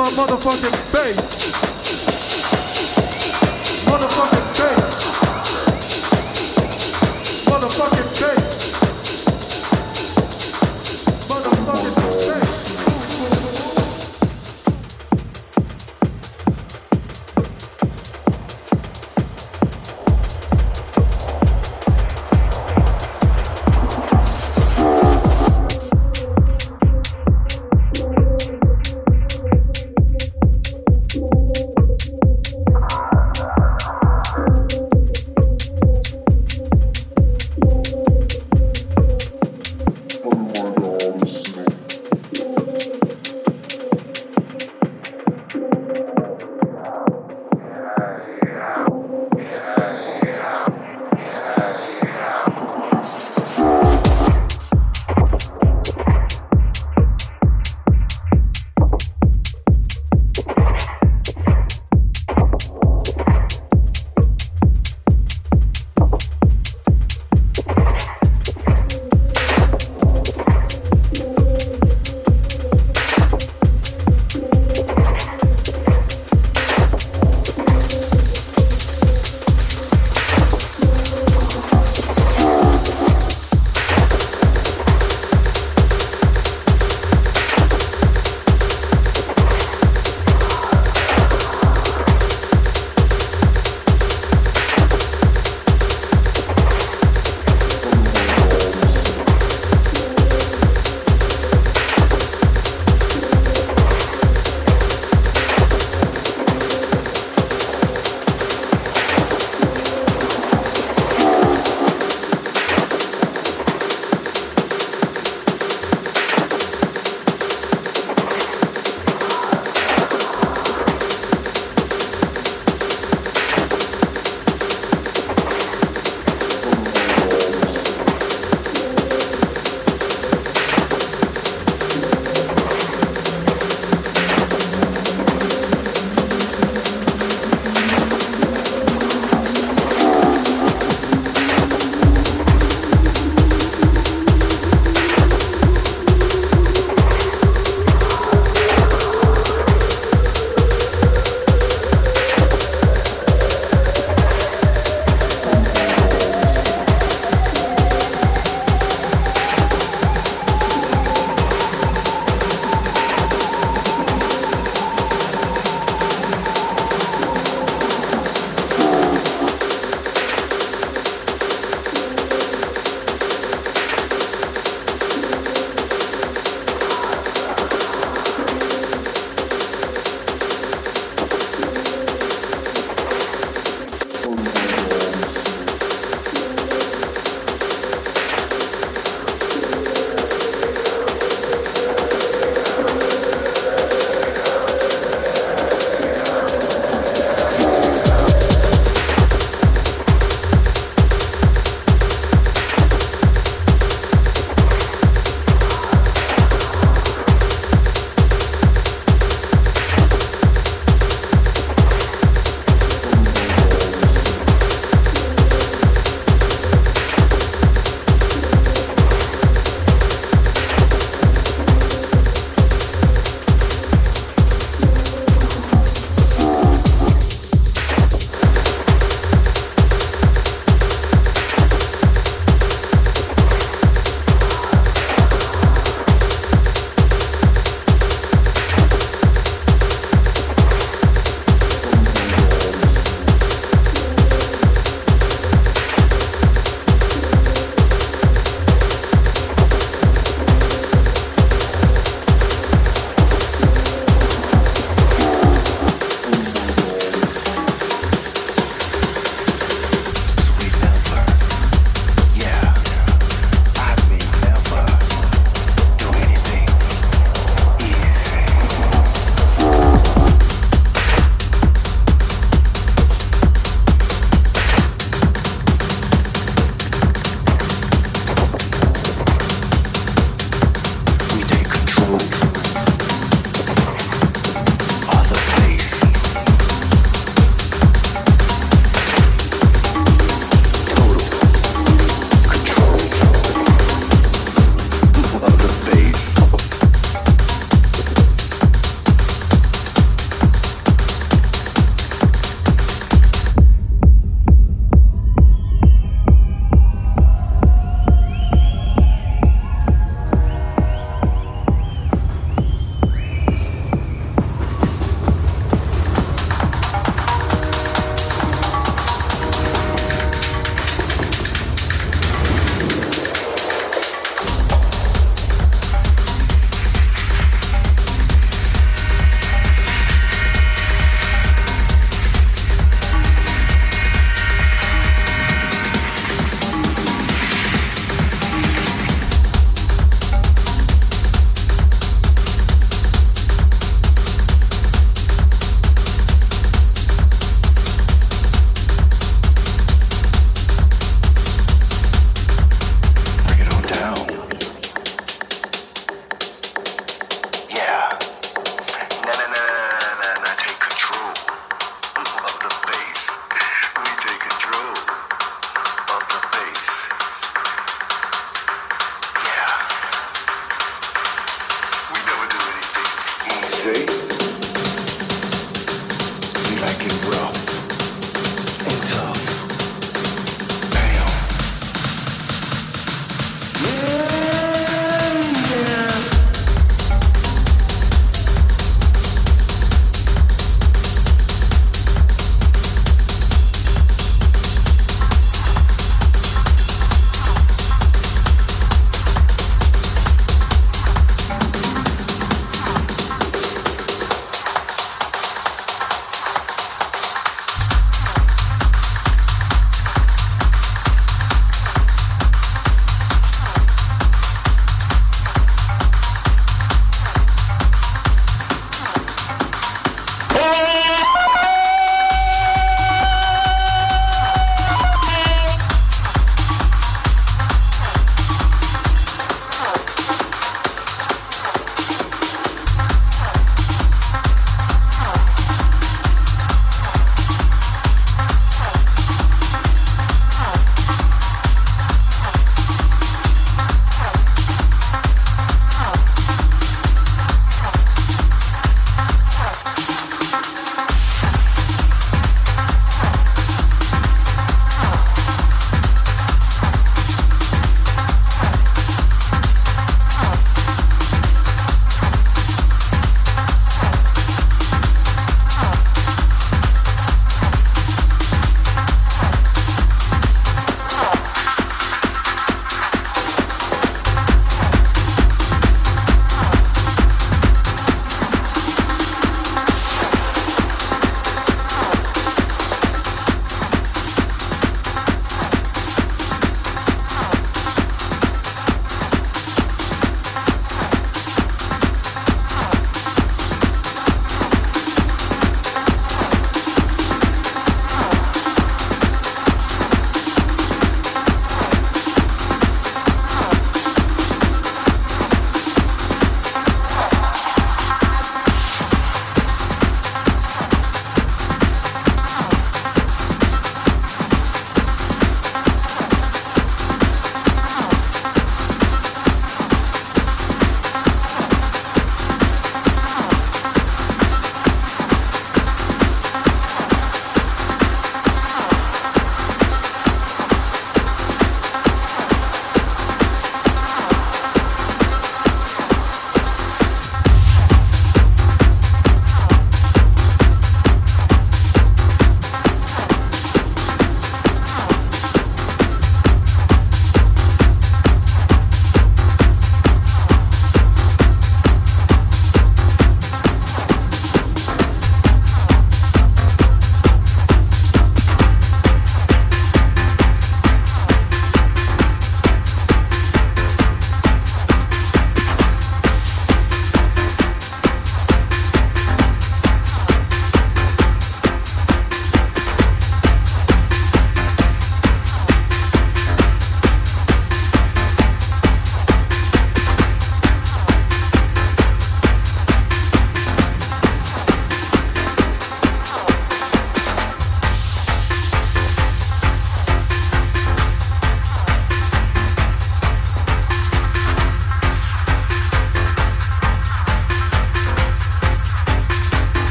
my motherfucking face.